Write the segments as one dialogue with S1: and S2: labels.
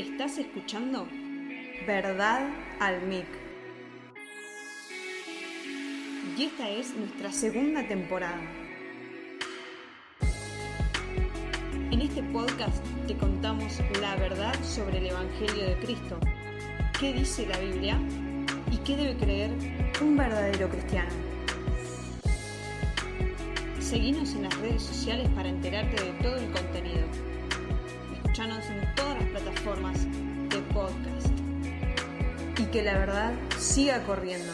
S1: Estás escuchando Verdad al Mic. Y esta es nuestra segunda temporada. En este podcast te contamos la verdad sobre el Evangelio de Cristo, qué dice la Biblia y qué debe creer un verdadero cristiano. Seguinos en las redes sociales para enterarte de todo el contenido. Escuchanos en todas las plataformas de podcast. Y que la verdad siga corriendo.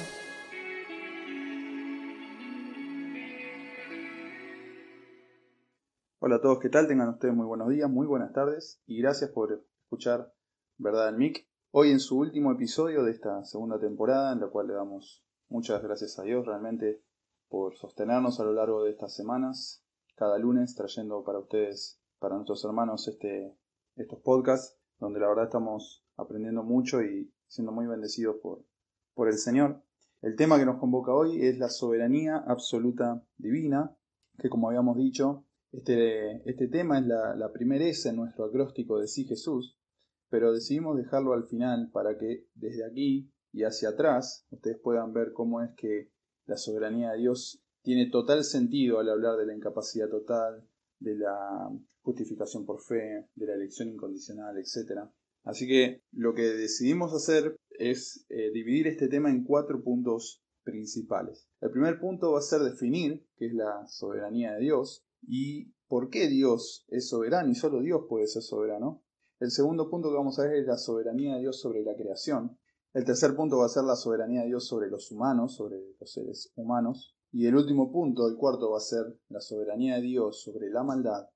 S2: Hola a todos, ¿qué tal? Tengan ustedes muy buenos días, muy buenas tardes y gracias por escuchar Verdad en Mic. Hoy en su último episodio de esta segunda temporada, en la cual le damos muchas gracias a Dios realmente por sostenernos a lo largo de estas semanas, cada lunes trayendo para ustedes, para nuestros hermanos, este, estos podcasts, donde la verdad estamos aprendiendo mucho y siendo muy bendecidos por, por el Señor. El tema que nos convoca hoy es la soberanía absoluta divina, que como habíamos dicho, este, este tema es la, la primera S en nuestro acróstico de sí Jesús, pero decidimos dejarlo al final para que desde aquí y hacia atrás ustedes puedan ver cómo es que la soberanía de Dios tiene total sentido al hablar de la incapacidad total, de la justificación por fe, de la elección incondicional, etc. Así que lo que decidimos hacer es eh, dividir este tema en cuatro puntos principales. El primer punto va a ser definir qué es la soberanía de Dios y por qué Dios es soberano y solo Dios puede ser soberano. El segundo punto que vamos a ver es la soberanía de Dios sobre la creación. El tercer punto va a ser la soberanía de Dios sobre los humanos, sobre los seres humanos. Y el último punto, el cuarto, va a ser la soberanía de Dios sobre la maldad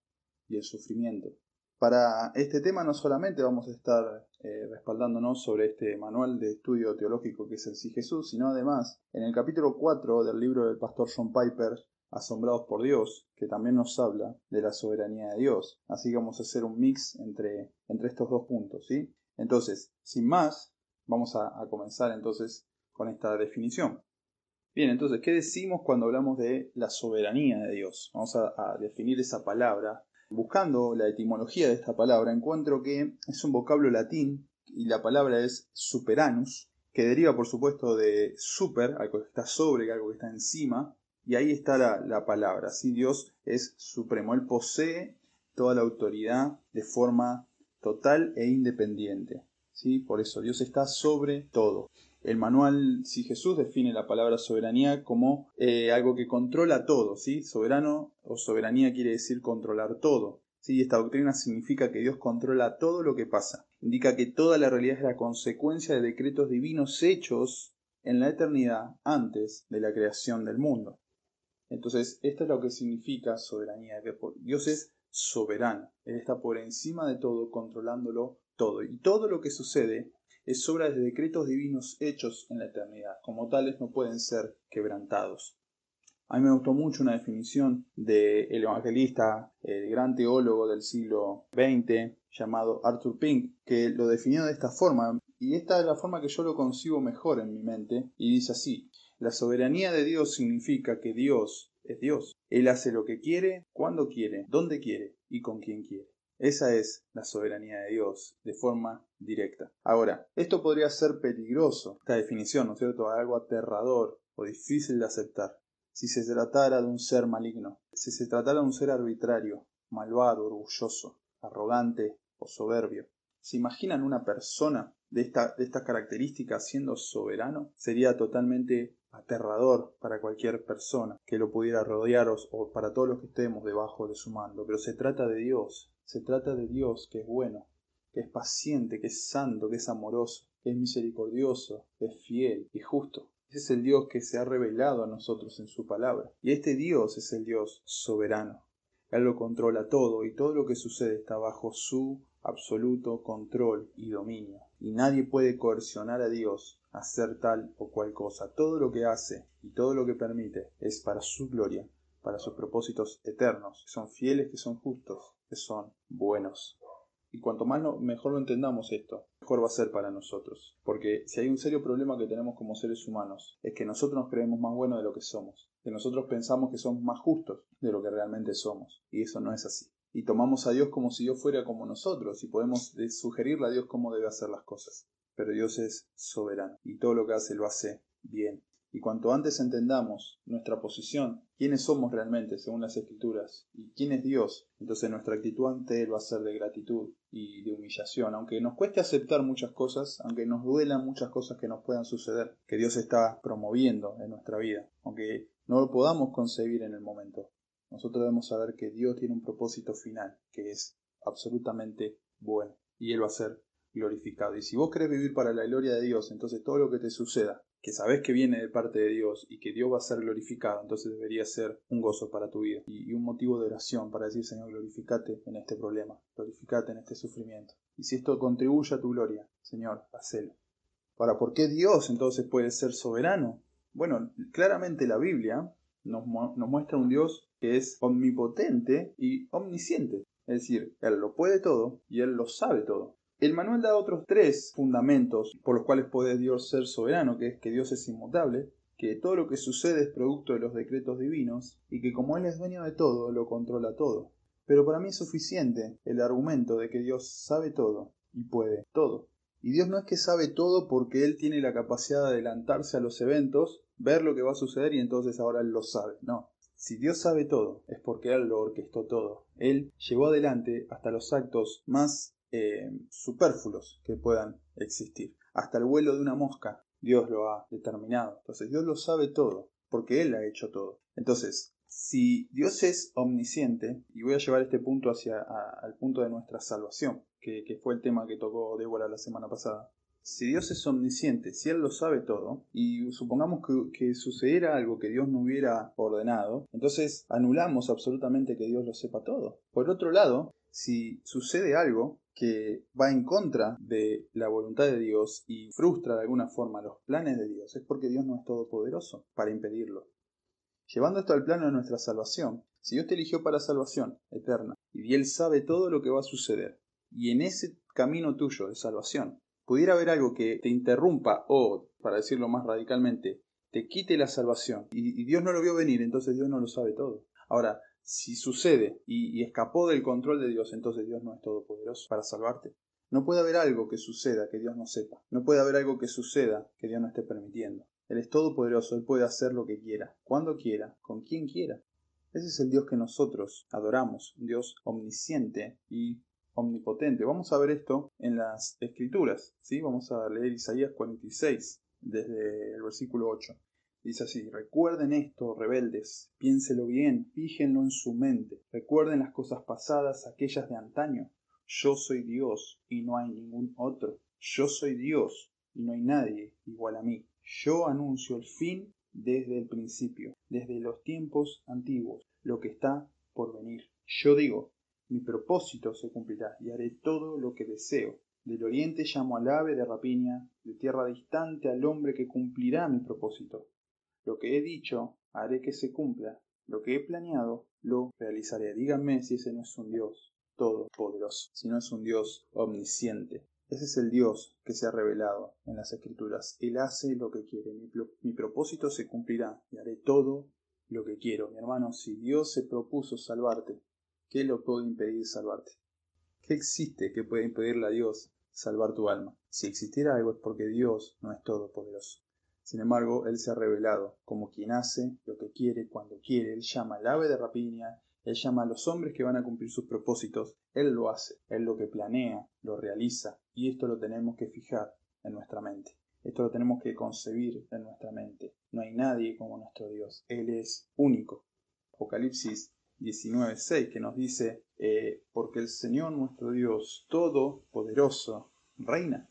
S2: y el sufrimiento. Para este tema no solamente vamos a estar eh, respaldándonos sobre este manual de estudio teológico que es el Sí Jesús, sino además en el capítulo 4 del libro del pastor John Piper, Asombrados por Dios, que también nos habla de la soberanía de Dios. Así que vamos a hacer un mix entre, entre estos dos puntos, ¿sí? Entonces, sin más, Vamos a, comenzar entonces con esta definición. Bien, entonces, ¿qué decimos cuando hablamos de la soberanía de Dios? Vamos a, a, definir esa palabra. Buscando la etimología de esta palabra, encuentro que es un vocablo latín y la palabra es superanus, que deriva por supuesto de super, algo que está sobre, algo que está encima, y ahí está la, la palabra. ¿sí? Dios es supremo, Él posee toda la autoridad de forma total e independiente. Por eso Dios está sobre todo. El manual, si Jesús define la palabra soberanía como eh, algo que controla todo, ¿sí? Soberano o soberanía quiere decir controlar todo. ¿sí? Esta doctrina significa que Dios controla todo lo que pasa. Indica que toda la realidad es la consecuencia de decretos divinos hechos en la eternidad antes de la creación del mundo. Entonces, esto es lo que significa soberanía, que Dios es soberano. Él está por encima de todo, controlándolo todo. Y todo lo que sucede es obra de decretos divinos hechos en la eternidad. Como tales no pueden ser quebrantados. A mí me gustó mucho una definición del evangelista, el gran teólogo del siglo XX, llamado Arthur Pink, que lo definió de esta forma. Y esta es la forma que yo lo concibo mejor en mi mente. Y dice así, la soberanía de Dios significa que Dios es Dios. Él hace lo que quiere, cuando quiere, donde quiere y con quien quiere. Esa es la soberanía de Dios, de forma directa. Ahora, esto podría ser peligroso, esta definición, ¿no es cierto? Algo aterrador o difícil de aceptar. Si se tratara de un ser maligno, si se tratara de un ser arbitrario, malvado, orgulloso, arrogante o soberbio. ¿Se imaginan una persona de, esta, de estas características siendo soberano? Sería totalmente aterrador para cualquier persona que lo pudiera rodear o para todos los que estemos debajo de su mando. Pero se trata de Dios, se trata de Dios que es bueno, que es paciente, que es santo, que es amoroso, que es misericordioso, que es fiel y justo. Ese es el Dios que se ha revelado a nosotros en su palabra. Y este Dios es el Dios soberano. Él lo controla todo y todo lo que sucede está bajo su absoluto control y dominio. Y nadie puede coercionar a Dios a hacer tal o cual cosa. Todo lo que hace y todo lo que permite es para su gloria, para sus propósitos eternos, que son fieles, que son justos, que son buenos. Y cuanto más mejor lo entendamos esto, mejor va a ser para nosotros. Porque si hay un serio problema que tenemos como seres humanos, es que nosotros nos creemos más buenos de lo que somos. Que nosotros pensamos que somos más justos de lo que realmente somos. Y eso no es así. Y tomamos a Dios como si Dios fuera como nosotros y podemos sugerirle a Dios cómo debe hacer las cosas. Pero Dios es soberano y todo lo que hace lo hace bien. Y cuanto antes entendamos nuestra posición, quiénes somos realmente según las escrituras y quién es Dios, entonces nuestra actitud ante Él va a ser de gratitud y de humillación, aunque nos cueste aceptar muchas cosas, aunque nos duelan muchas cosas que nos puedan suceder, que Dios está promoviendo en nuestra vida, aunque no lo podamos concebir en el momento. Nosotros debemos saber que Dios tiene un propósito final, que es absolutamente bueno, y Él va a ser glorificado. Y si vos querés vivir para la gloria de Dios, entonces todo lo que te suceda, que sabes que viene de parte de Dios y que Dios va a ser glorificado, entonces debería ser un gozo para tu vida y, un motivo de oración para decir, Señor, glorificate en este problema, glorificate en este sufrimiento. Y si esto contribuye a tu gloria, Señor, hacelo. Ahora, ¿por qué Dios entonces puede ser soberano? Bueno, claramente la Biblia nos, nos muestra un Dios que es omnipotente y omnisciente. Es decir, Él lo puede todo y Él lo sabe todo. El manual da otros tres fundamentos por los cuales puede Dios ser soberano, que es que Dios es inmutable, que todo lo que sucede es producto de los decretos divinos y que como Él es dueño de todo, lo controla todo. Pero para mí es suficiente el argumento de que Dios sabe todo y puede todo. Y Dios no es que sabe todo porque Él tiene la capacidad de adelantarse a los eventos, ver lo que va a suceder y entonces ahora Él lo sabe. No. Si Dios sabe todo, es porque Él lo orquestó todo. Él llevó adelante hasta los actos más eh, superfluos que puedan existir. Hasta el vuelo de una mosca, Dios lo ha determinado. Entonces Dios lo sabe todo, porque Él ha hecho todo. Entonces, si Dios es omnisciente, y voy a llevar este punto hacia al punto de nuestra salvación, que, fue el tema que tocó Débora la semana pasada. Si Dios es omnisciente, si Él lo sabe todo, y supongamos que, sucediera algo que Dios no hubiera ordenado, entonces anulamos absolutamente que Dios lo sepa todo. Por otro lado, si sucede algo que va en contra de la voluntad de Dios y frustra de alguna forma los planes de Dios, es porque Dios no es todopoderoso para impedirlo. Llevando esto al plano de nuestra salvación, si Dios te eligió para salvación eterna y Él sabe todo lo que va a suceder, y en ese camino tuyo de salvación pudiera haber algo que te interrumpa o, para decirlo más radicalmente, te quite la salvación y, y Dios no lo vio venir, entonces Dios no lo sabe todo. Ahora, si sucede y, escapó del control de Dios, entonces Dios no es todopoderoso para salvarte. No puede haber algo que suceda que Dios no sepa. No puede haber algo que suceda que Dios no esté permitiendo. Él es todopoderoso, Él puede hacer lo que quiera, cuando quiera, con quien quiera. Ese es el Dios que nosotros adoramos, Dios omnisciente y omnipotente. Vamos a ver esto en las escrituras, ¿sí? Vamos a leer Isaías 46 desde el versículo 8. Dice así, recuerden esto, rebeldes, piénselo bien, fíjenlo en su mente, recuerden las cosas pasadas, aquellas de antaño. Yo soy Dios y no hay ningún otro. Yo soy Dios y no hay nadie igual a mí. Yo anuncio el fin desde el principio, desde los tiempos antiguos, lo que está por venir. Yo digo, mi propósito se cumplirá y haré todo lo que deseo. Del oriente llamo al ave de rapiña, de tierra distante al hombre que cumplirá mi propósito. Lo que he dicho, haré que se cumpla. Lo que he planeado, lo realizaré. Díganme si ese no es un Dios todopoderoso, si no es un Dios omnisciente. Ese es el Dios que se ha revelado en las Escrituras. Él hace lo que quiere. Mi, mi, propósito se cumplirá y haré todo lo que quiero. Mi hermano, si Dios se propuso salvarte, ¿qué lo puede impedir salvarte? ¿Qué existe que pueda impedirle a Dios salvar tu alma? Si existiera algo es porque Dios no es todopoderoso. Sin embargo, Él se ha revelado como quien hace lo que quiere cuando quiere. Él llama al ave de rapiña, Él llama a los hombres que van a cumplir sus propósitos. Él lo hace, Él lo que planea, lo realiza. Y esto lo tenemos que fijar en nuestra mente. Esto lo tenemos que concebir en nuestra mente. No hay nadie como nuestro Dios. Él es único. Apocalipsis 19.6 que nos dice, eh, porque el Señor nuestro Dios Todopoderoso reina.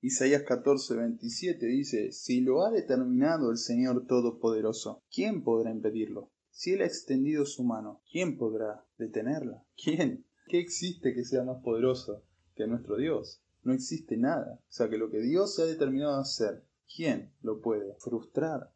S2: Isaías 14, 27 dice, Si lo ha determinado el Señor Todopoderoso, ¿quién podrá impedirlo? Si Él ha extendido su mano, ¿quién podrá detenerla? ¿Quién? ¿Qué existe que sea más poderoso que nuestro Dios? No existe nada. O sea que lo que Dios se ha determinado a hacer, ¿quién lo puede frustrar?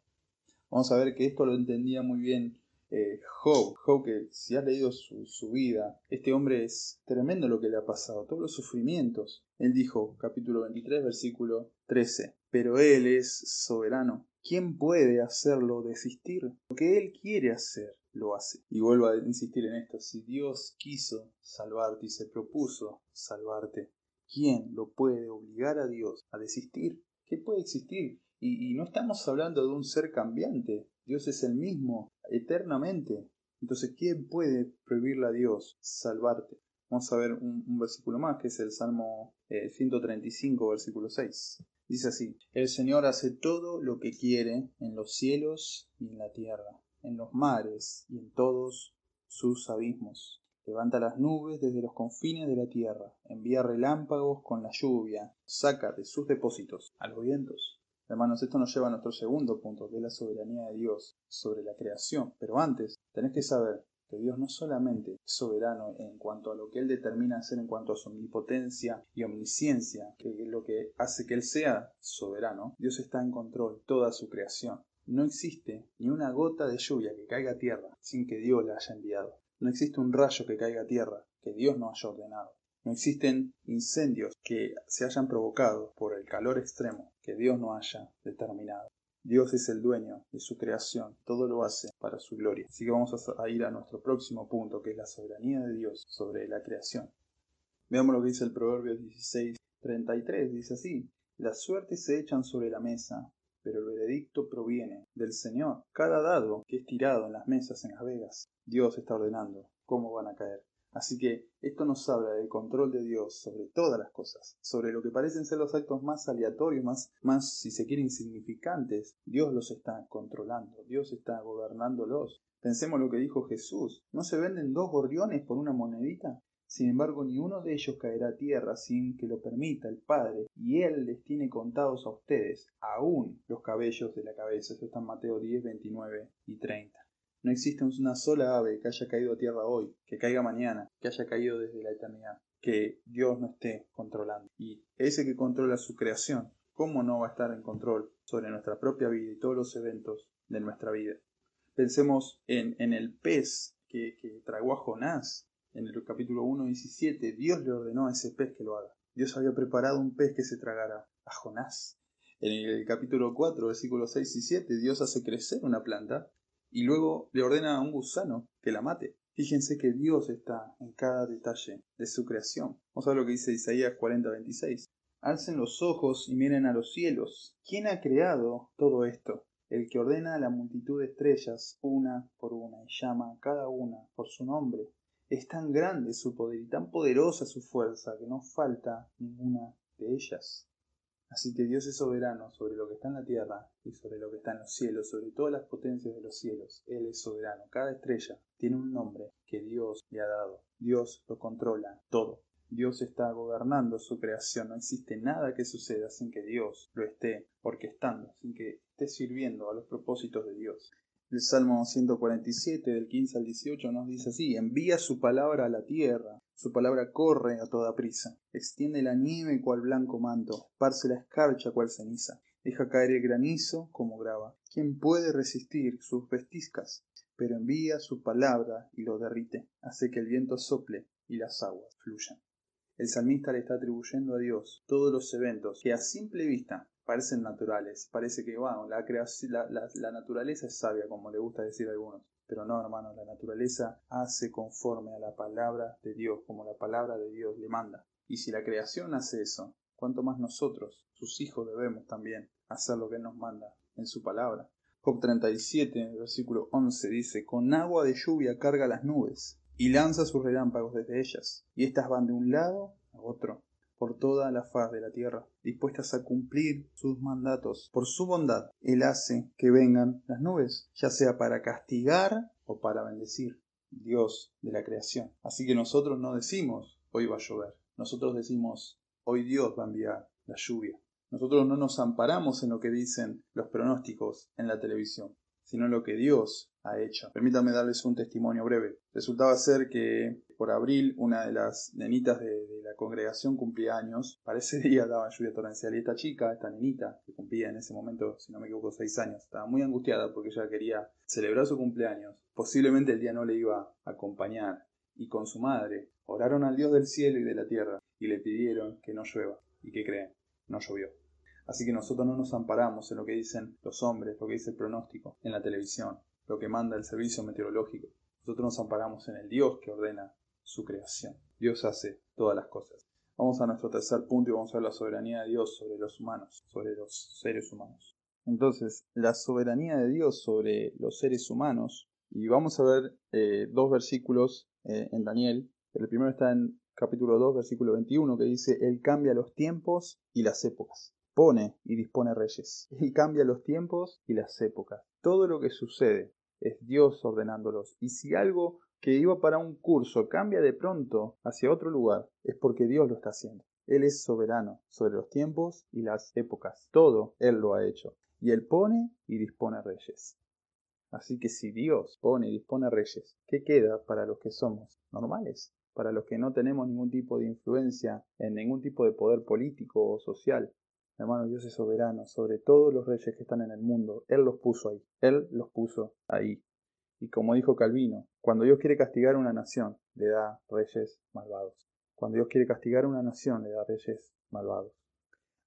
S2: Vamos a ver que esto lo entendía muy bien eh, Job que si has leído su, vida, este hombre es tremendo lo que le ha pasado, todos los sufrimientos. Él dijo, capítulo 23, versículo 13, pero Él es soberano. ¿Quién puede hacerlo desistir? Lo que Él quiere hacer, lo hace. Y vuelvo a insistir en esto, si Dios quiso salvarte y se propuso salvarte, ¿quién lo puede obligar a Dios a desistir? ¿Qué puede existir? Y, no estamos hablando de un ser cambiante, Dios es el mismo eternamente. Entonces, ¿quién puede prohibirle a Dios salvarte? Vamos a ver un, versículo más, que es el Salmo 135, eh, versículo 6. Dice así, El Señor hace todo lo que quiere en los cielos y en la tierra, en los mares y en todos sus abismos. Levanta las nubes desde los confines de la tierra, envía relámpagos con la lluvia, saca de sus depósitos a los vientos. Hermanos, esto nos lleva a nuestro segundo punto, que es la soberanía de Dios sobre la creación. Pero antes, tenés que saber que Dios no solamente es soberano en cuanto a lo que Él determina hacer en cuanto a su omnipotencia y omnisciencia, que es lo que hace que Él sea soberano, Dios está en control de toda su creación. No existe ni una gota de lluvia que caiga a tierra sin que Dios la haya enviado. No existe un rayo que caiga a tierra que Dios no haya ordenado. No existen incendios que se hayan provocado por el calor extremo que Dios no haya determinado. Dios es el dueño de su creación, todo lo hace para su gloria. Así que vamos a ir a nuestro próximo punto, que es la soberanía de Dios sobre la creación. Veamos lo que dice el Proverbio 16, 33, dice así, las suertes se echan sobre la mesa, pero el veredicto proviene del Señor. Cada dado que es tirado en las mesas en las vegas, Dios está ordenando cómo van a caer. Así que esto nos habla del control de Dios sobre todas las cosas, sobre lo que parecen ser los actos más aleatorios, más, más si se quiere, insignificantes. Dios los está controlando, Dios está gobernándolos. Pensemos lo que dijo Jesús. ¿No se venden dos gorriones por una monedita? Sin embargo, ni uno de ellos caerá a tierra sin que lo permita el Padre, y Él les tiene contados a ustedes, aún los cabellos de la cabeza. Esto Mateo 10, 29 y 30. No existe una sola ave que haya caído a tierra hoy, que caiga mañana, que haya caído desde la eternidad, que Dios no esté controlando. Y ese que controla su creación, ¿cómo no va a estar en control sobre nuestra propia vida y todos los eventos de nuestra vida? Pensemos en, el pez que, que tragó a Jonás en el capítulo 1, 17. Dios le ordenó a ese pez que lo haga. Dios había preparado un pez que se tragara a Jonás. En el capítulo 4, versículos 6 y 7, Dios hace crecer una planta y luego le ordena a un gusano que la mate. Fíjense que Dios está en cada detalle de su creación. Vamos a ver lo que dice Isaías 40:26. Alcen los ojos y miren a los cielos. ¿Quién ha creado todo esto? El que ordena a la multitud de estrellas una por una y llama a cada una por su nombre. Es tan grande su poder y tan poderosa su fuerza que no falta ninguna de ellas. Así que Dios es soberano sobre lo que está en la tierra y sobre lo que está en los cielos, sobre todas las potencias de los cielos. Él es soberano. Cada estrella tiene un nombre que Dios le ha dado. Dios lo controla todo. Dios está gobernando su creación. No existe nada que suceda sin que Dios lo esté orquestando, sin que esté sirviendo a los propósitos de Dios. El Salmo 147 del 15 al 18 nos dice así, envía su palabra a la tierra, su palabra corre a toda prisa, extiende la nieve cual blanco manto, esparce la escarcha cual ceniza, deja caer el granizo como grava. ¿Quién puede resistir sus vestiscas? Pero envía su palabra y lo derrite, hace que el viento sople y las aguas fluyan. El salmista le está atribuyendo a Dios todos los eventos que a simple vista parecen naturales. Parece que, bueno, la, la, la, naturaleza es sabia, como le gusta decir a algunos. Pero no, hermano, la naturaleza hace conforme a la palabra de Dios, como la palabra de Dios le manda. Y si la creación hace eso, ¿cuánto más nosotros, sus hijos, debemos también hacer lo que Él nos manda en su palabra? Job 37, versículo 11 dice, Con agua de lluvia carga las nubes y lanza sus relámpagos desde ellas, y éstas van de un lado a otro por toda la faz de la tierra, dispuestas a cumplir sus mandatos. Por su bondad, Él hace que vengan las nubes, ya sea para castigar o para bendecir. Dios de la creación. Así que nosotros no decimos hoy va a llover, nosotros decimos hoy Dios va a enviar la lluvia. Nosotros no nos amparamos en lo que dicen los pronósticos en la televisión, sino lo que Dios ha hecho. Permítanme darles un testimonio breve. Resultaba ser que por abril una de las nenitas de, la congregación cumplía años. Para ese día daba lluvia torrencial y esta chica, esta nenita, que cumplía en ese momento, si no me equivoco, seis años, estaba muy angustiada porque ella quería celebrar su cumpleaños. Posiblemente el día no le iba a acompañar. Y con su madre oraron al Dios del cielo y de la tierra y le pidieron que no llueva. ¿Y que creen? No llovió. Así que nosotros no nos amparamos en lo que dicen los hombres, lo que dice el pronóstico en la televisión lo que manda el servicio meteorológico. Nosotros nos amparamos en el Dios que ordena su creación. Dios hace todas las cosas. Vamos a nuestro tercer punto y vamos a ver la soberanía de Dios sobre los humanos, sobre los seres humanos. Entonces, la soberanía de Dios sobre los seres humanos, y vamos a ver eh, dos versículos eh, en Daniel. El primero está en capítulo 2, versículo 21, que dice, Él cambia los tiempos y las épocas. Pone y dispone reyes. Él cambia los tiempos y las épocas. Todo lo que sucede es Dios ordenándolos. Y si algo que iba para un curso cambia de pronto hacia otro lugar, es porque Dios lo está haciendo. Él es soberano sobre los tiempos y las épocas. Todo Él lo ha hecho. Y Él pone y dispone reyes. Así que si Dios pone y dispone reyes, ¿qué queda para los que somos normales? Para los que no tenemos ningún tipo de influencia en ningún tipo de poder político o social. Hermano, Dios es soberano sobre todos los reyes que están en el mundo. Él los puso ahí. Él los puso ahí. Y como dijo Calvino, cuando Dios quiere castigar a una nación, le da reyes malvados. Cuando Dios quiere castigar a una nación, le da reyes malvados.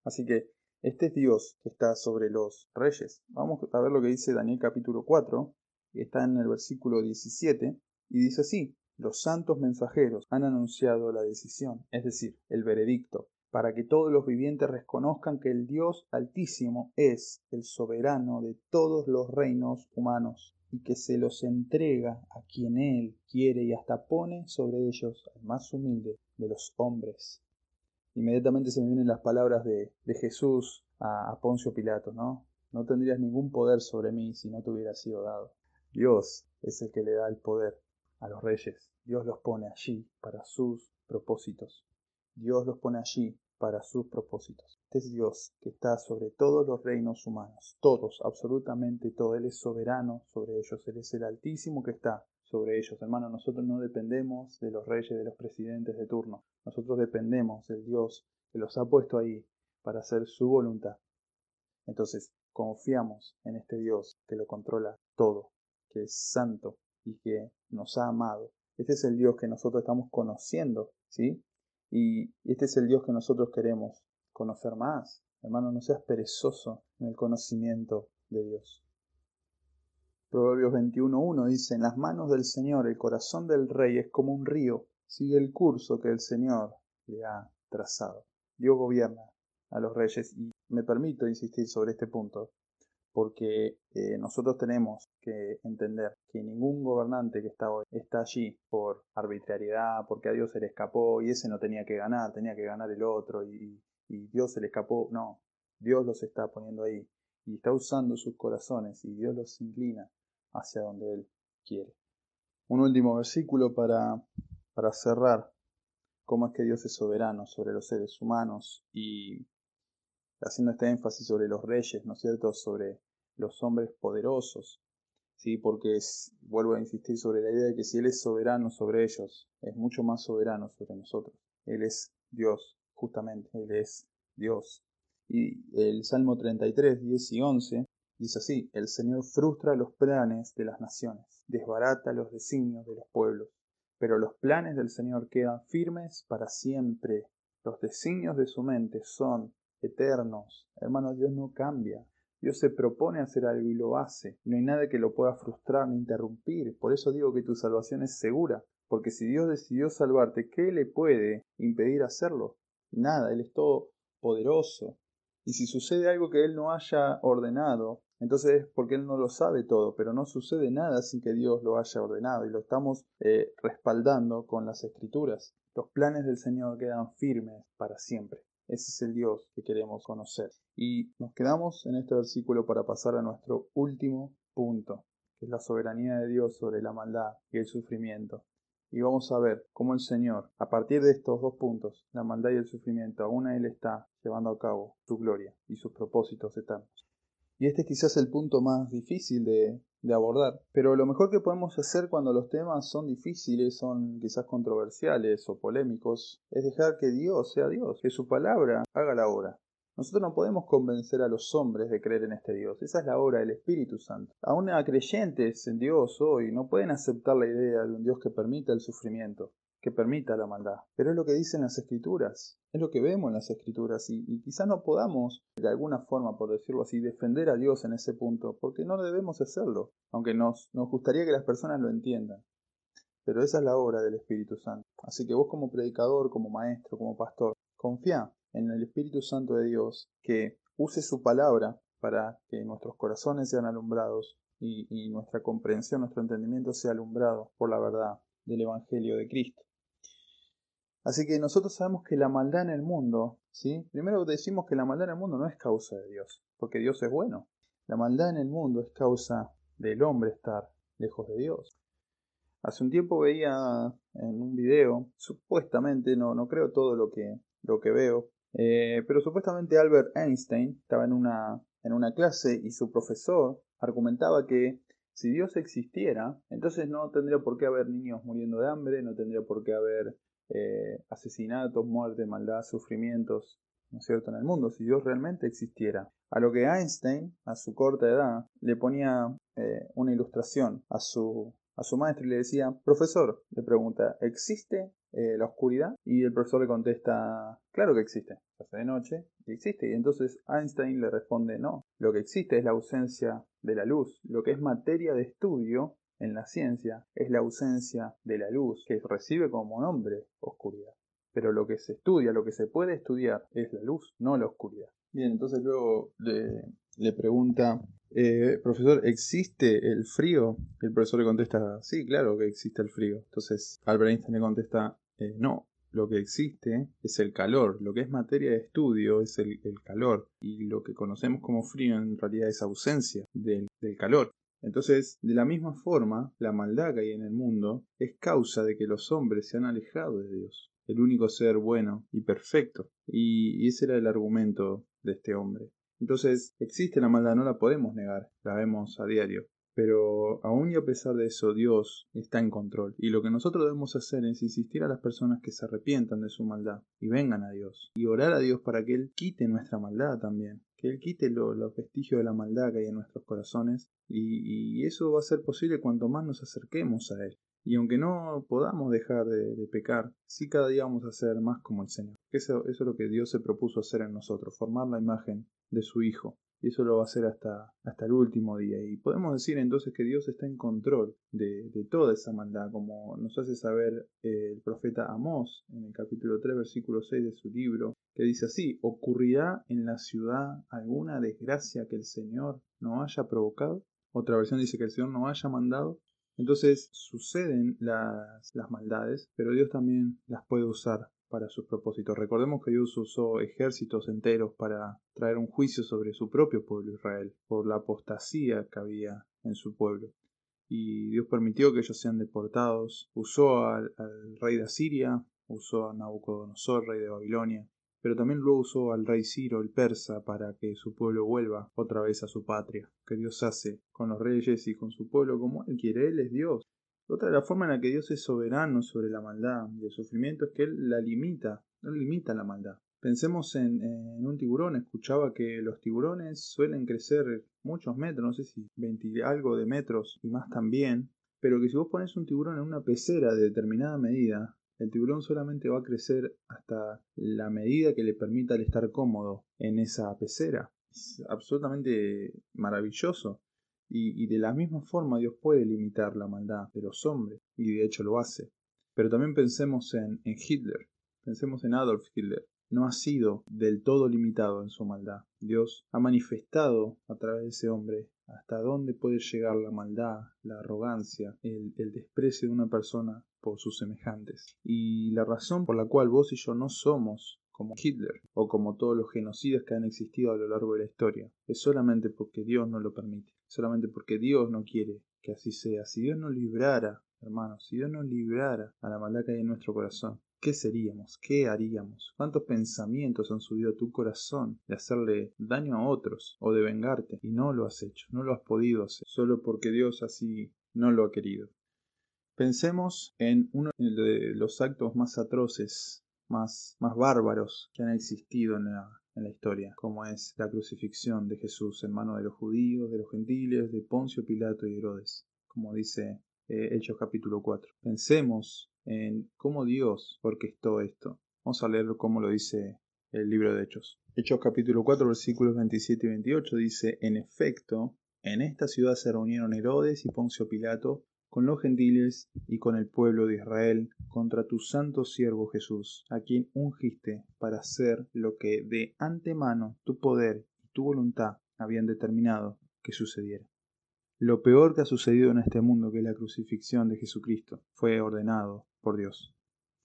S2: Así que este es Dios que está sobre los reyes. Vamos a ver lo que dice Daniel capítulo 4, que está en el versículo 17, y dice así, los santos mensajeros han anunciado la decisión, es decir, el veredicto, para que todos los vivientes reconozcan que el Dios Altísimo es el soberano de todos los reinos humanos y que se los entrega a quien Él quiere y hasta pone sobre ellos al más humilde de los hombres. Inmediatamente se me vienen las palabras de, Jesús a, a, Poncio Pilato, ¿no? No tendrías ningún poder sobre mí si no te hubiera sido dado. Dios es el que le da el poder a los reyes. Dios los pone allí para sus propósitos. Dios los pone allí para sus propósitos. Este es Dios que está sobre todos los reinos humanos, todos, absolutamente todo. Él es soberano sobre ellos, Él es el Altísimo que está sobre ellos. Hermano, nosotros no dependemos de los reyes, de los presidentes de turno. Nosotros dependemos del Dios que los ha puesto ahí para hacer su voluntad. Entonces, confiamos en este Dios que lo controla todo, que es santo y que nos ha amado. Este es el Dios que nosotros estamos conociendo, ¿sí? Y este es el Dios que nosotros queremos conocer más. Hermano, no seas perezoso en el conocimiento de Dios. Proverbios 21.1 dice, en las manos del Señor el corazón del rey es como un río, sigue el curso que el Señor le ha trazado. Dios gobierna a los reyes y me permito insistir sobre este punto porque eh, nosotros tenemos que entender que ningún gobernante que está hoy está allí por arbitrariedad, porque a Dios se le escapó y ese no tenía que ganar, tenía que ganar el otro y, y Dios se le escapó. No, Dios los está poniendo ahí y está usando sus corazones y Dios los inclina hacia donde Él quiere. Un último versículo para, para cerrar cómo es que Dios es soberano sobre los seres humanos y haciendo este énfasis sobre los reyes, ¿no es cierto?, sobre los hombres poderosos, ¿sí? Porque vuelvo a insistir sobre la idea de que si Él es soberano sobre ellos, es mucho más soberano sobre nosotros. Él es Dios, justamente, Él es Dios. Y el Salmo 33, 10 y 11 dice así, el Señor frustra los planes de las naciones, desbarata los designios de los pueblos, pero los planes del Señor quedan firmes para siempre. Los designios de su mente son eternos. Hermano, Dios no cambia. Dios se propone hacer algo y lo hace. No hay nada que lo pueda frustrar ni interrumpir. Por eso digo que tu salvación es segura. Porque si Dios decidió salvarte, ¿qué le puede impedir hacerlo? Nada, Él es todo poderoso. Y si sucede algo que Él no haya ordenado, entonces es porque Él no lo sabe todo, pero no sucede nada sin que Dios lo haya ordenado y lo estamos eh, respaldando con las escrituras. Los planes del Señor quedan firmes para siempre. Ese es el Dios que queremos conocer. Y nos quedamos en este versículo para pasar a nuestro último punto, que es la soberanía de Dios sobre la maldad y el sufrimiento. Y vamos a ver cómo el Señor, a partir de estos dos puntos, la maldad y el sufrimiento, aún Él está llevando a cabo su gloria y sus propósitos eternos. Y este es quizás el punto más difícil de, abordar. Pero lo mejor que podemos hacer cuando los temas son difíciles, son quizás controversiales o polémicos, es dejar que Dios sea Dios, que su palabra haga la obra. Nosotros no podemos convencer a los hombres de creer en este Dios. Esa es la obra del Espíritu Santo. Aún a creyentes en Dios hoy no pueden aceptar la idea de un Dios que permita el sufrimiento. Que permita la maldad. Pero es lo que dicen las escrituras, es lo que vemos en las escrituras y, y quizás no podamos, de alguna forma, por decirlo así, defender a Dios en ese punto, porque no debemos hacerlo, aunque nos, nos gustaría que las personas lo entiendan. Pero esa es la obra del Espíritu Santo. Así que vos como predicador, como maestro, como pastor, confía en el Espíritu Santo de Dios que use su palabra para que nuestros corazones sean alumbrados y, y nuestra comprensión, nuestro entendimiento sea alumbrado por la verdad del Evangelio de Cristo. Así que nosotros sabemos que la maldad en el mundo, ¿sí? Primero decimos que la maldad en el mundo no es causa de Dios, porque Dios es bueno. La maldad en el mundo es causa del hombre estar lejos de Dios. Hace un tiempo veía en un video, supuestamente, no, no creo todo lo que, lo que veo, eh, pero supuestamente Albert Einstein estaba en una, en una clase y su profesor argumentaba que si Dios existiera, entonces no tendría por qué haber niños muriendo de hambre, no tendría por qué haber eh, asesinatos, muerte, maldad, sufrimientos, ¿no es cierto?, en el mundo, si Dios realmente existiera. A lo que Einstein, a su corta edad, le ponía eh, una ilustración a su, a su maestro y le decía, profesor, le pregunta, ¿existe eh, la oscuridad? Y el profesor le contesta, claro que existe, hace de noche y existe. Y entonces Einstein le responde, no, lo que existe es la ausencia de la luz, lo que es materia de estudio en la ciencia es la ausencia de la luz, que recibe como nombre oscuridad. Pero lo que se estudia, lo que se puede estudiar es la luz, no la oscuridad. Bien, entonces luego le, le pregunta, eh, profesor, ¿existe el frío? El profesor le contesta, sí, claro que existe el frío. Entonces Albert Einstein le contesta, eh, no, lo que existe es el calor, lo que es materia de estudio es el, calor y lo que conocemos como frío en realidad es ausencia del, del calor. Entonces, de la misma forma, la maldad que hay en el mundo es causa de que los hombres se han alejado de Dios, el único ser bueno y perfecto. Y, ese era el argumento de este hombre. Entonces, existe la maldad, no la podemos negar, la vemos a diario. Pero aún y a pesar de eso, Dios está en control. Y lo que nosotros debemos hacer es insistir a las personas que se arrepientan de su maldad y vengan a Dios. Y orar a Dios para que Él quite nuestra maldad también. Que Él quite los vestigios de la maldad que hay en nuestros corazones. Y, eso va a ser posible cuanto más nos acerquemos a Él. Y aunque no podamos dejar de, de, pecar, sí cada día vamos a ser más como el Señor. Eso, eso es lo que Dios se propuso hacer en nosotros, formar la imagen de su Hijo y eso lo va a hacer hasta, hasta el último día. Y podemos decir entonces que Dios está en control de, de toda esa maldad, como nos hace saber eh, el profeta Amós en el capítulo 3, versículo 6 de su libro, que dice así, ¿ocurrirá en la ciudad alguna desgracia que el Señor no haya provocado? Otra versión dice que el Señor no haya mandado. Entonces suceden las, las maldades, pero Dios también las puede usar para sus propósitos. Recordemos que Dios usó ejércitos enteros para traer un juicio sobre su propio pueblo Israel, por la apostasía que había en su pueblo. Y Dios permitió que ellos sean deportados. Usó al, rey de Asiria, usó a Nabucodonosor, rey de Babilonia, pero también luego usó al rey Ciro, el persa, para que su pueblo vuelva otra vez a su patria, que Dios hace con los reyes y con su pueblo como Él quiere, Él es Dios. Otra de la forma en la que Dios es soberano sobre la maldad y el sufrimiento es que Él la limita, no limita la maldad. Pensemos en, en, un tiburón, escuchaba que los tiburones suelen crecer muchos metros, no sé si 20 algo de metros y más también, pero que si vos pones un tiburón en una pecera de determinada medida, el tiburón solamente va a crecer hasta la medida que le permita el estar cómodo en esa pecera. Es absolutamente maravilloso. Y, de la misma forma Dios puede limitar la maldad de los hombres, y de hecho lo hace. Pero también pensemos en, en Hitler, pensemos en Adolf Hitler. No ha sido del todo limitado en su maldad. Dios ha manifestado a través de ese hombre hasta dónde puede llegar la maldad, la arrogancia, el, el desprecio de una persona por sus semejantes. Y la razón por la cual vos y yo no somos como Hitler o como todos los genocidas que han existido a lo largo de la historia. Es solamente porque Dios no lo permite, solamente porque Dios no quiere que así sea. Si Dios nos librara, hermanos, si Dios nos librara a la maldad que hay nuestro corazón, ¿qué seríamos? ¿Qué haríamos? ¿Cuántos pensamientos han subido a tu corazón de hacerle daño a otros o de vengarte? Y no lo has hecho, no lo has podido hacer, solo porque Dios así no lo ha querido. Pensemos en uno de los actos más atroces más, más bárbaros que han existido en la, en la historia, como es la crucifixión de Jesús en manos de los judíos, de los gentiles, de Poncio Pilato y Herodes, como dice eh, Hechos capítulo 4. Pensemos en cómo Dios orquestó esto. Vamos a leer cómo lo dice el libro de Hechos. Hechos capítulo 4 versículos 27 y 28 dice, en efecto, en esta ciudad se reunieron Herodes y Poncio Pilato con los gentiles y con el pueblo de Israel contra tu santo siervo Jesús, a quien ungiste para hacer lo que de antemano tu poder y tu voluntad habían determinado que sucediera. Lo peor que ha sucedido en este mundo, que la crucifixión de Jesucristo, fue ordenado por Dios.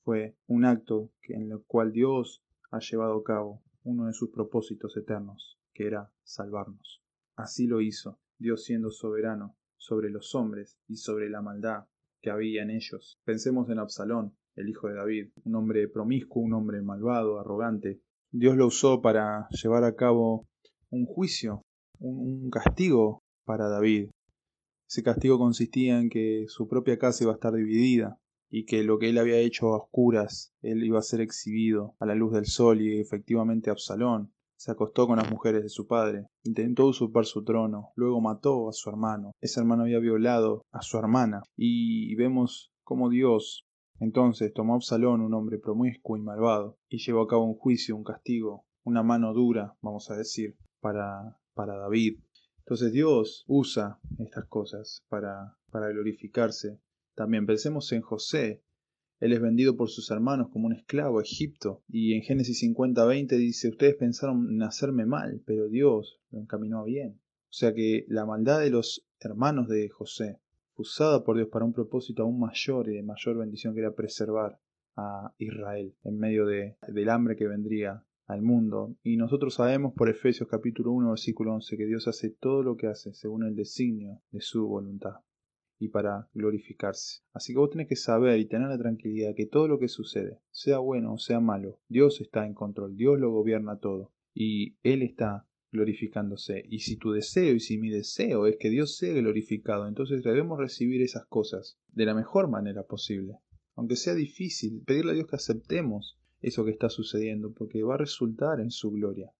S2: Fue un acto en el cual Dios ha llevado a cabo uno de sus propósitos eternos, que era salvarnos. Así lo hizo, Dios siendo soberano sobre los hombres y sobre la maldad que había en ellos. Pensemos en Absalón, el hijo de David, un hombre promiscuo, un hombre malvado, arrogante. Dios lo usó para llevar a cabo un juicio, un, castigo para David. Ese castigo consistía en que su propia casa iba a estar dividida y que lo que él había hecho a oscuras, él iba a ser exhibido a la luz del sol y efectivamente Absalón se acostó con las mujeres de su padre, intentó usurpar su trono, luego mató a su hermano. Ese hermano había violado a su hermana. Y vemos cómo Dios entonces tomó a Absalón, un hombre promiscuo y malvado, y llevó a cabo un juicio, un castigo, una mano dura, vamos a decir, para, para David. Entonces Dios usa estas cosas para, para glorificarse. También pensemos en José, él es vendido por sus hermanos como un esclavo a Egipto. Y en Génesis 50:20 dice, ustedes pensaron en hacerme mal, pero Dios lo encaminó bien. O sea que la maldad de los hermanos de José usada por Dios para un propósito aún mayor y de mayor bendición que era preservar a Israel en medio de, del hambre que vendría al mundo. Y nosotros sabemos por Efesios capítulo 1 versículo 11 que Dios hace todo lo que hace según el designio de su voluntad y para glorificarse. Así que vos tenés que saber y tener la tranquilidad que todo lo que sucede, sea bueno o sea malo, Dios está en control, Dios lo gobierna todo y Él está glorificándose. Y si tu deseo y si mi deseo es que Dios sea glorificado, entonces debemos recibir esas cosas de la mejor manera posible. Aunque sea difícil, pedirle a Dios que aceptemos eso que está sucediendo, porque va a resultar en su gloria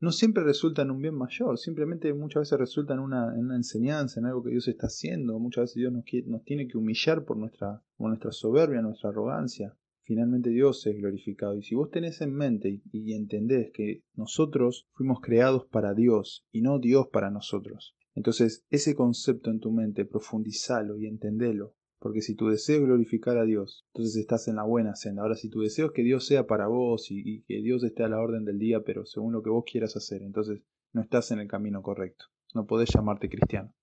S2: no siempre resulta en un bien mayor, simplemente muchas veces resulta en una, enseñanza, en algo que Dios está haciendo, muchas veces Dios nos, nos tiene que humillar por nuestra, nuestra soberbia, nuestra arrogancia. Finalmente Dios es glorificado. Y si vos tenés en mente y, entendés que nosotros fuimos creados para Dios y no Dios para nosotros, entonces ese concepto en tu mente profundizalo y entendelo porque si tu deseo es glorificar a Dios, entonces estás en la buena senda. Ahora, si tu deseo es que Dios sea para vos y, que Dios esté a la orden del día, pero según lo que vos quieras hacer, entonces no estás en el camino correcto. No podés llamarte cristiano.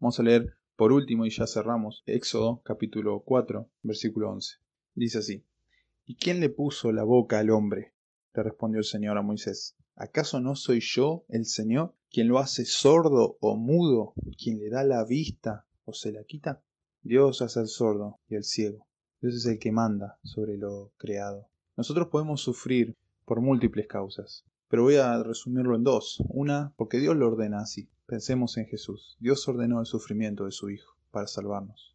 S2: Vamos a leer por último y ya cerramos Éxodo capítulo 4, versículo 11. Dice así, ¿Y quién le puso la boca al hombre? Le respondió el Señor a Moisés. ¿Acaso no soy yo, el Señor, quien lo hace sordo o mudo, quien le da la vista o se la quita? Dios hace al sordo y al ciego. Dios es el que manda sobre lo creado. Nosotros podemos sufrir por múltiples causas, pero voy a resumirlo en dos. Una, porque Dios lo ordena así. Pensemos en Jesús. Dios ordenó el sufrimiento de su Hijo para salvarnos.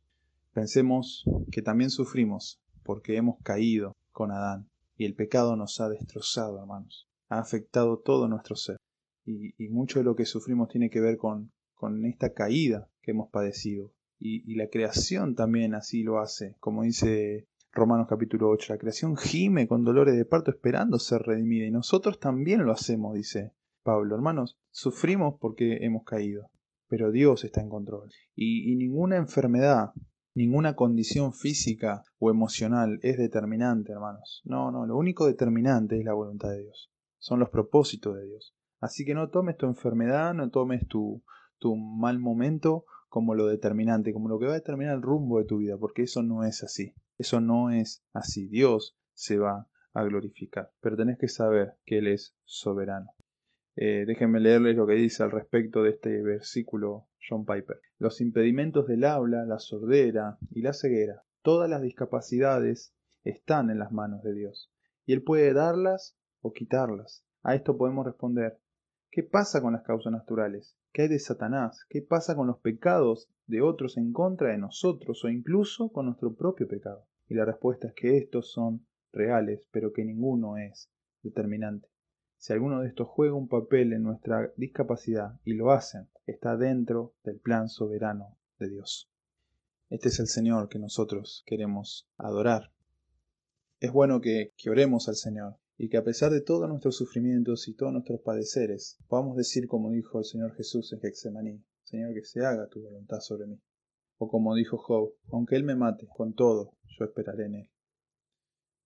S2: Pensemos que también sufrimos porque hemos caído con Adán y el pecado nos ha destrozado, hermanos. Ha afectado todo nuestro ser. Y, mucho de lo que sufrimos tiene que ver con, con esta caída que hemos padecido, y, la creación también así lo hace, como dice Romanos capítulo 8, la creación gime con dolores de parto esperando ser redimida y nosotros también lo hacemos, dice Pablo. Hermanos, sufrimos porque hemos caído, pero Dios está en control. Y, y, ninguna enfermedad, ninguna condición física o emocional es determinante, hermanos. No, no, lo único determinante es la voluntad de Dios. Son los propósitos de Dios. Así que no tomes tu enfermedad, no tomes tu, tu mal momento como lo determinante, como lo que va a determinar el rumbo de tu vida, porque eso no es así. Eso no es así. Dios se va a glorificar, pero tenés que saber que Él es soberano. Eh, déjenme leerles lo que dice al respecto de este versículo John Piper. Los impedimentos del habla, la sordera y la ceguera, todas las discapacidades están en las manos de Dios, y Él puede darlas o quitarlas. A esto podemos responder, ¿qué pasa con las causas naturales? ¿Qué hay de Satanás? ¿Qué pasa con los pecados de otros en contra de nosotros o incluso con nuestro propio pecado? Y la respuesta es que estos son reales, pero que ninguno es determinante. Si alguno de estos juega un papel en nuestra discapacidad y lo hacen, está dentro del plan soberano de Dios. Este es el Señor que nosotros queremos adorar. Es bueno que, que oremos al Señor y que a pesar de todos nuestros sufrimientos y todos nuestros padeceres, podamos decir como dijo el Señor Jesús en Getsemaní, Señor, que se haga tu voluntad sobre mí. O como dijo Job, aunque Él me mate, con todo, yo esperaré en Él.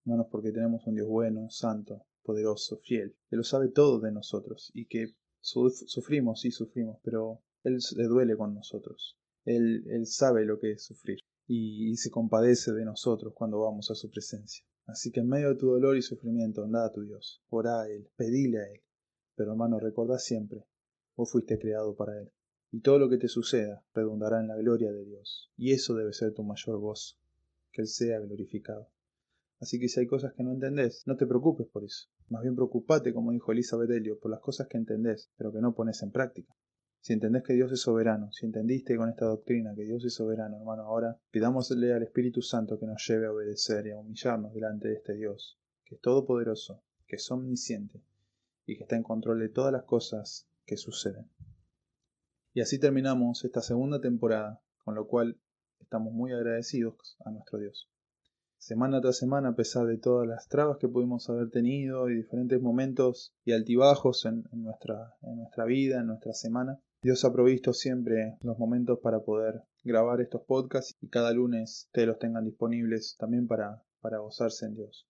S2: Hermanos, porque tenemos un Dios bueno, santo, poderoso, fiel, que lo sabe todo de nosotros y que sufrimos, sí sufrimos, pero Él le duele con nosotros. Él, él sabe lo que es sufrir y, y se compadece de nosotros cuando vamos a su presencia. Así que en medio de tu dolor y sufrimiento, anda a tu Dios, ora a Él, pedile a Él. Pero hermano, recuerda siempre, vos fuiste creado para Él. Y todo lo que te suceda redundará en la gloria de Dios. Y eso debe ser tu mayor gozo, que Él sea glorificado. Así que si hay cosas que no entendés, no te preocupes por eso. Más bien preocupate, como dijo Elizabeth Elliot, por las cosas que entendés, pero que no pones en práctica. Si entendés que Dios es soberano, si entendiste con esta doctrina que Dios es soberano, hermano, ahora pidámosle al Espíritu Santo que nos lleve a obedecer y a humillarnos delante de este Dios, que es todopoderoso, que es omnisciente y que está en control de todas las cosas que suceden. Y así terminamos esta segunda temporada, con lo cual estamos muy agradecidos a nuestro Dios semana tras semana, a pesar de todas las trabas que pudimos haber tenido y diferentes momentos y altibajos en, nuestra, en nuestra vida, en nuestra semana. Dios ha provisto siempre los momentos para poder grabar estos podcasts y cada lunes ustedes los tengan disponibles también para, para gozarse en Dios.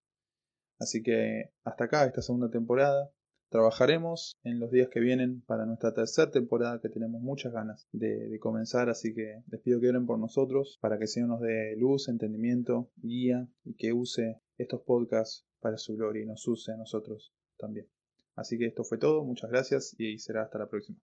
S2: Así que hasta acá esta segunda temporada. Trabajaremos en los días que vienen para nuestra tercera temporada que tenemos muchas ganas de, comenzar, así que les pido que oren por nosotros para que Señor nos dé luz, entendimiento, guía y que use estos podcasts para su gloria y nos use a nosotros también. Así que esto fue todo, muchas gracias y será hasta la próxima.